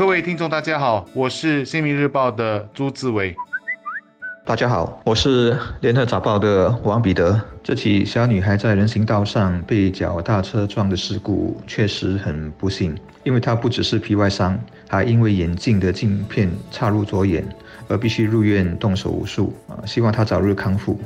各位听众，大家好，我是《新民日报》的朱志伟。大家好，我是《联合早报》的王彼得。这起小女孩在人行道上被脚踏车撞的事故确实很不幸，因为她不只是皮外伤，还因为眼镜的镜片插入左眼而必须入院动手术啊！希望她早日康复。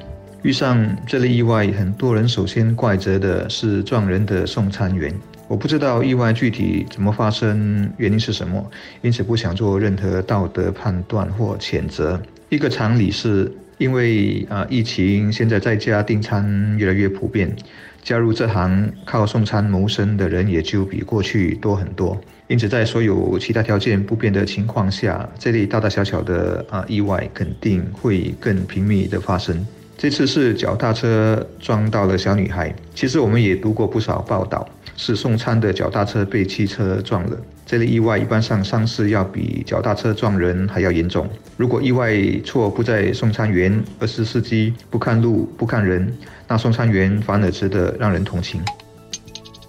遇上这类意外，很多人首先怪责的是撞人的送餐员。我不知道意外具体怎么发生，原因是什么，因此不想做任何道德判断或谴责。一个常理是，因为啊疫情，现在在家订餐越来越普遍，加入这行靠送餐谋生的人也就比过去多很多。因此，在所有其他条件不变的情况下，这类大大小小的啊意外肯定会更频密的发生。这次是脚踏车撞到了小女孩，其实我们也读过不少报道，是送餐的脚踏车被汽车撞了。这类意外一般上伤势要比脚踏车撞人还要严重。如果意外错不在送餐员，而是司机不看路不看人，那送餐员反而值得让人同情。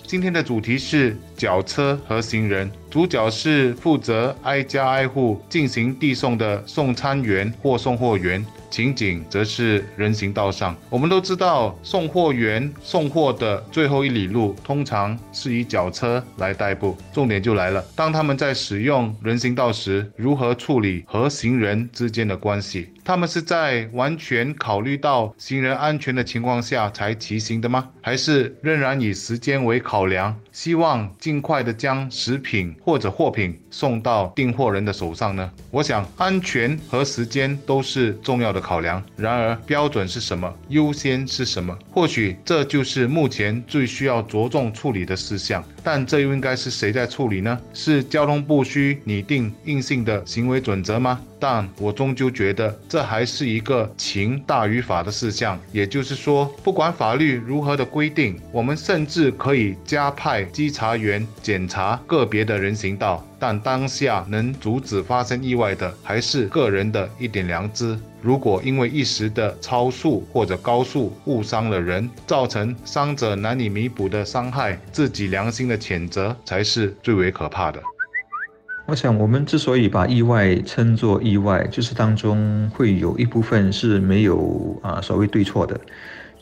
今天的主题是脚车和行人，主角是负责挨家挨户进行递送的送餐员或送货员。情景则是人行道上。我们都知道，送货员送货的最后一里路，通常是以脚车来代步。重点就来了，当他们在使用人行道时，如何处理和行人之间的关系？他们是在完全考虑到行人安全的情况下才骑行的吗？还是仍然以时间为考量，希望尽快的将食品或者货品送到订货人的手上呢？我想，安全和时间都是重要的考量。然而，标准是什么？优先是什么？或许这就是目前最需要着重处理的事项。但这又应该是谁在处理呢？是交通部需拟定硬性的行为准则吗？但我终究觉得这还是一个情大于法的事项。也就是说，不管法律如何的规定，我们甚至可以加派稽查员检查个别的人行道。但当下能阻止发生意外的，还是个人的一点良知。如果因为一时的超速或者高速误伤了人，造成伤者难以弥补的伤害，自己良心的谴责才是最为可怕的。我想，我们之所以把意外称作意外，就是当中会有一部分是没有啊所谓对错的，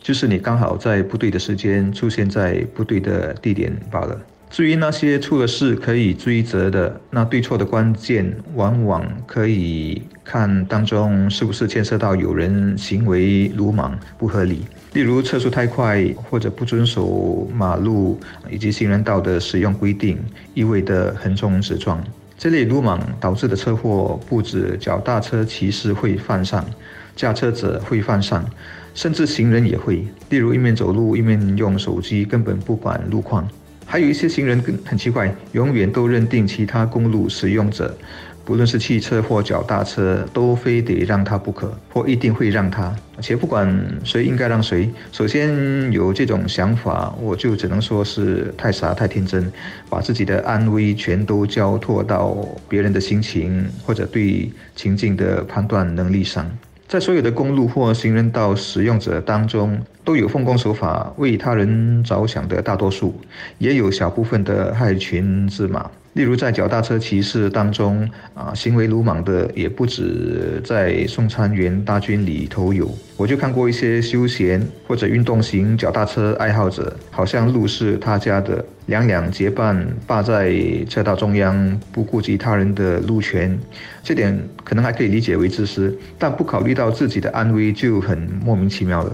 就是你刚好在不对的时间出现在不对的地点罢了。至于那些出了事可以追责的，那对错的关键往往可以看当中是不是牵涉到有人行为鲁莽不合理，例如车速太快或者不遵守马路以及行人道的使用规定，一味的横冲直撞，这类鲁莽导致的车祸不止脚踏车骑士会犯上，驾车者会犯上，甚至行人也会，例如一面走路一面用手机，根本不管路况。还有一些行人更很奇怪，永远都认定其他公路使用者，不论是汽车或脚踏车，都非得让他不可，或一定会让他。且不管谁应该让谁，首先有这种想法，我就只能说是太傻太天真，把自己的安危全都交托到别人的心情或者对情境的判断能力上。在所有的公路或行人道使用者当中，都有奉公守法、为他人着想的大多数，也有小部分的害群之马。例如，在脚踏车骑士当中，啊，行为鲁莽的也不止在送餐员大军里头有。我就看过一些休闲或者运动型脚踏车爱好者，好像路是他家的，两两结伴霸在车道中央，不顾及他人的路权。这点可能还可以理解为自私，但不考虑到自己的安危就很莫名其妙了。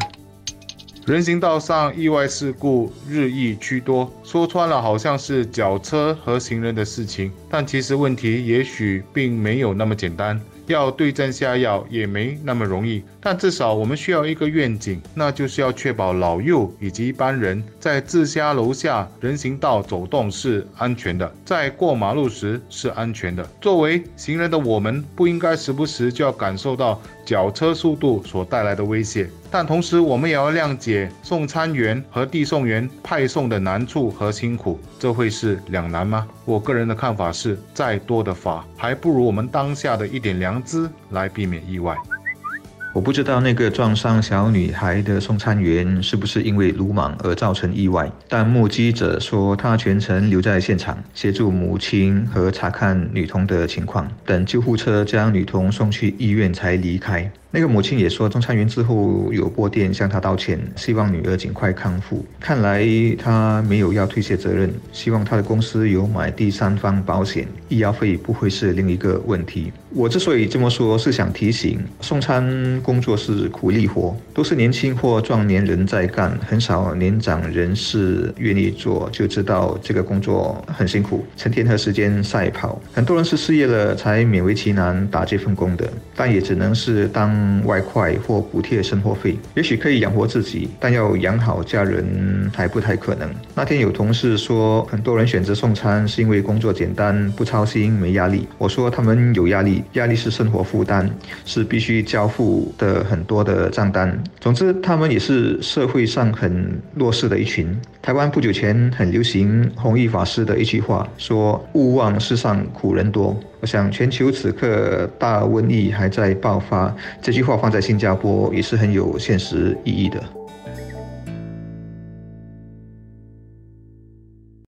人行道上意外事故日益趋多，说穿了好像是脚车和行人的事情，但其实问题也许并没有那么简单。要对症下药也没那么容易，但至少我们需要一个愿景，那就是要确保老幼以及一般人在自家楼下人行道走动是安全的，在过马路时是安全的。作为行人的我们，不应该时不时就要感受到脚车速度所带来的威胁，但同时我们也要谅解送餐员和递送员派送的难处和辛苦，这会是两难吗？我个人的看法是，再多的法，还不如我们当下的一点良资来避免意外。我不知道那个撞伤小女孩的送餐员是不是因为鲁莽而造成意外，但目击者说他全程留在现场，协助母亲和查看女童的情况，等救护车将女童送去医院才离开。那个母亲也说，送餐员之后有拨电向她道歉，希望女儿尽快康复。看来他没有要推卸责任，希望他的公司有买第三方保险，医药费不会是另一个问题。我之所以这么说，是想提醒，送餐工作是苦力活，都是年轻或壮年人在干，很少年长人士愿意做，就知道这个工作很辛苦，成天和时间赛跑。很多人是失业了才勉为其难打这份工的，但也只能是当。外快或补贴生活费，也许可以养活自己，但要养好家人还不太可能。那天有同事说，很多人选择送餐是因为工作简单，不操心，没压力。我说他们有压力，压力是生活负担，是必须交付的很多的账单。总之，他们也是社会上很弱势的一群。台湾不久前很流行弘一法师的一句话，说勿忘世上苦人多。我想全球此刻大瘟疫还在爆发，这句话放在新加坡也是很有现实意义的。